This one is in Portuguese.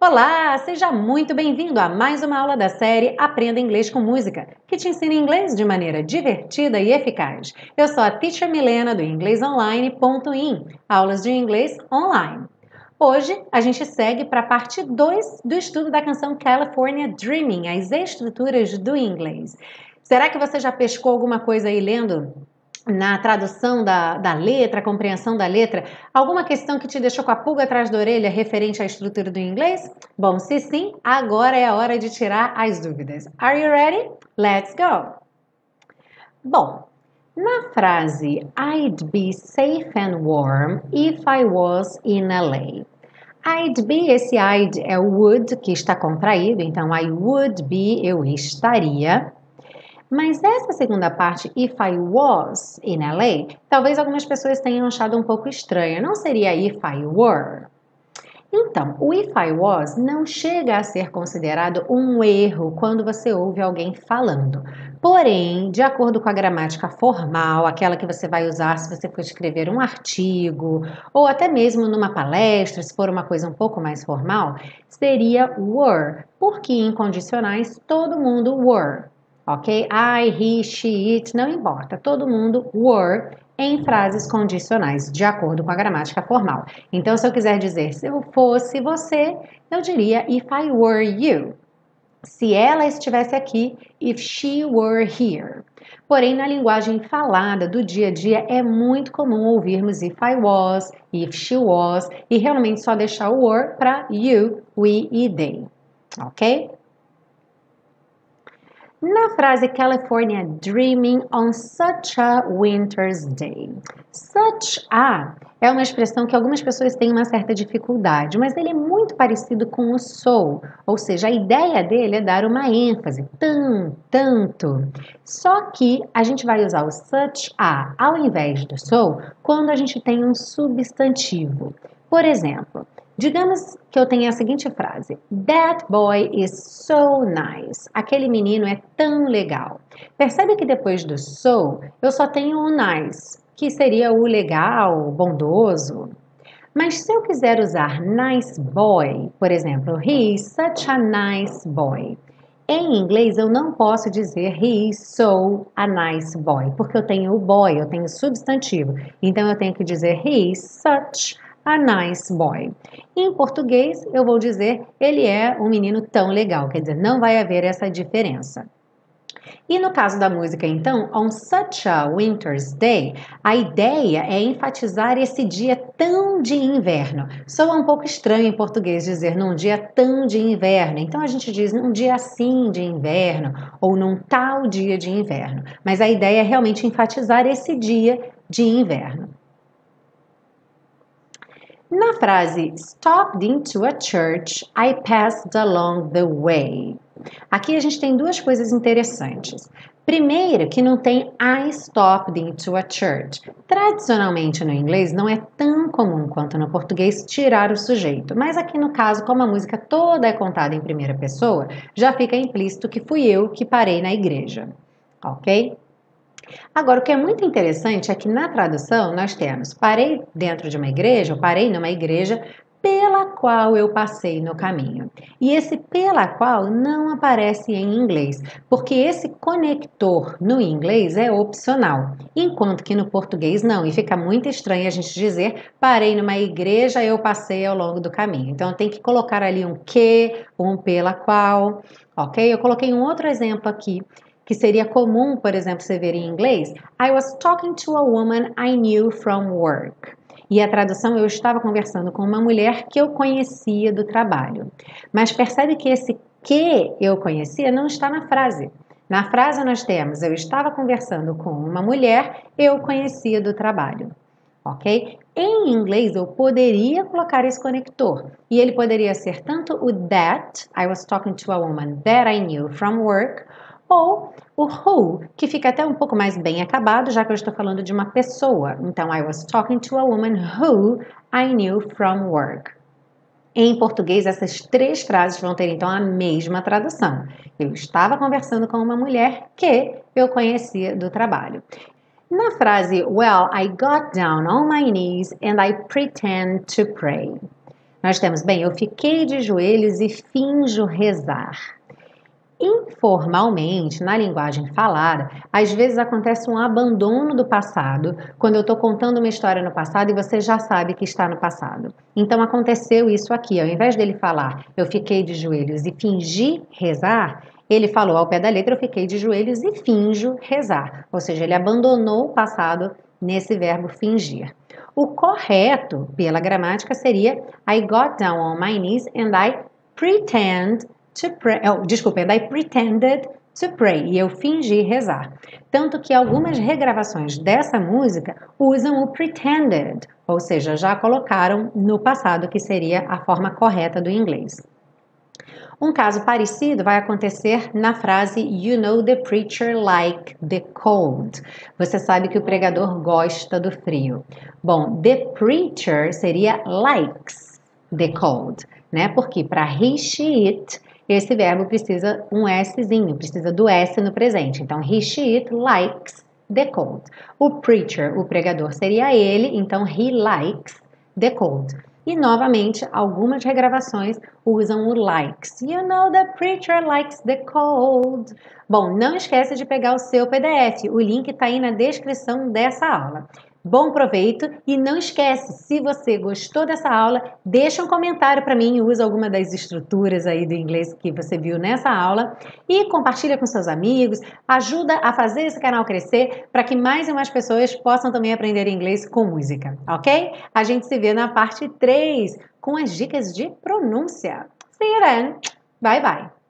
Olá, seja muito bem-vindo a mais uma aula da série Aprenda Inglês com Música, que te ensina inglês de maneira divertida e eficaz. Eu sou a Teacher Milena do inglesonline.in, aulas de inglês online. Hoje a gente segue para a parte 2 do estudo da canção California Dreaming, as estruturas do inglês. Será que você já pescou alguma coisa aí lendo na tradução da, da letra, compreensão da letra, alguma questão que te deixou com a pulga atrás da orelha referente à estrutura do inglês? Bom, se sim, agora é a hora de tirar as dúvidas. Are you ready? Let's go! Bom, na frase I'd be safe and warm if I was in LA. I'd be, esse I'd é o would que está contraído, então I would be, eu estaria. Mas essa segunda parte, if I was in LA, talvez algumas pessoas tenham achado um pouco estranha. Não seria if I were? Então, o if I was não chega a ser considerado um erro quando você ouve alguém falando. Porém, de acordo com a gramática formal, aquela que você vai usar se você for escrever um artigo ou até mesmo numa palestra, se for uma coisa um pouco mais formal, seria were, porque em condicionais todo mundo were ok? I, he, she, it, não importa. Todo mundo were em frases condicionais, de acordo com a gramática formal. Então, se eu quiser dizer se eu fosse você, eu diria if I were you. Se ela estivesse aqui, if she were here. Porém, na linguagem falada do dia a dia, é muito comum ouvirmos if I was, if she was, e realmente só deixar o were para you, we e they. Ok? Na frase California Dreaming on such a winter's day. Such a é uma expressão que algumas pessoas têm uma certa dificuldade, mas ele é muito parecido com o so, ou seja, a ideia dele é dar uma ênfase, tão, tanto. Só que a gente vai usar o such a ao invés do so quando a gente tem um substantivo. Por exemplo, Digamos que eu tenha a seguinte frase: That boy is so nice. Aquele menino é tão legal. Percebe que depois do so, eu só tenho o nice, que seria o legal, bondoso. Mas se eu quiser usar nice boy, por exemplo, he is such a nice boy. Em inglês eu não posso dizer he is so a nice boy, porque eu tenho o boy, eu tenho substantivo. Então eu tenho que dizer he is such a nice boy. Em português, eu vou dizer ele é um menino tão legal, quer dizer, não vai haver essa diferença. E no caso da música, então, On Such a Winter's Day, a ideia é enfatizar esse dia tão de inverno. Soa um pouco estranho em português dizer num dia tão de inverno. Então a gente diz num dia assim de inverno ou num tal dia de inverno. Mas a ideia é realmente enfatizar esse dia de inverno. Na frase stopped into a church, I passed along the way. Aqui a gente tem duas coisas interessantes. Primeiro, que não tem I stopped into a church. Tradicionalmente no inglês não é tão comum quanto no português tirar o sujeito, mas aqui no caso, como a música toda é contada em primeira pessoa, já fica implícito que fui eu que parei na igreja. Ok? Agora, o que é muito interessante é que na tradução nós temos parei dentro de uma igreja, ou parei numa igreja pela qual eu passei no caminho. E esse pela qual não aparece em inglês, porque esse conector no inglês é opcional, enquanto que no português não. E fica muito estranho a gente dizer parei numa igreja, eu passei ao longo do caminho. Então tem que colocar ali um que, um pela qual, ok? Eu coloquei um outro exemplo aqui que seria comum, por exemplo, você ver em inglês, I was talking to a woman I knew from work. E a tradução eu estava conversando com uma mulher que eu conhecia do trabalho. Mas percebe que esse que eu conhecia não está na frase. Na frase nós temos eu estava conversando com uma mulher, eu conhecia do trabalho. Ok? Em inglês eu poderia colocar esse conector e ele poderia ser tanto o that, I was talking to a woman that I knew from work, ou o who, que fica até um pouco mais bem acabado, já que eu estou falando de uma pessoa. Então, I was talking to a woman who I knew from work. Em português, essas três frases vão ter então a mesma tradução. Eu estava conversando com uma mulher que eu conhecia do trabalho. Na frase Well, I got down on my knees and I pretend to pray. Nós temos, bem, eu fiquei de joelhos e finjo rezar. Informalmente, na linguagem falada, às vezes acontece um abandono do passado quando eu estou contando uma história no passado e você já sabe que está no passado. Então aconteceu isso aqui. Ao invés dele falar eu fiquei de joelhos e fingi rezar, ele falou ao pé da letra eu fiquei de joelhos e finjo rezar. Ou seja, ele abandonou o passado nesse verbo fingir. O correto, pela gramática, seria I got down on my knees and I pretend to pray. Oh, desculpa, I pretended to pray. E eu fingi rezar. Tanto que algumas regravações dessa música usam o pretended, ou seja, já colocaram no passado, que seria a forma correta do inglês. Um caso parecido vai acontecer na frase You know the preacher like the cold. Você sabe que o pregador gosta do frio. Bom, the preacher seria likes the cold, né? Porque para he, she, it esse verbo precisa um Szinho, precisa do S no presente. Então, he, she, it likes the cold. O preacher, o pregador, seria ele, então he likes the cold. E novamente, algumas regravações usam o likes. You know the preacher likes the cold. Bom, não esquece de pegar o seu PDF. O link está aí na descrição dessa aula. Bom proveito e não esquece, se você gostou dessa aula, deixa um comentário para mim usa alguma das estruturas aí do inglês que você viu nessa aula e compartilha com seus amigos, ajuda a fazer esse canal crescer para que mais e mais pessoas possam também aprender inglês com música, ok? A gente se vê na parte 3 com as dicas de pronúncia. See you then. Bye bye.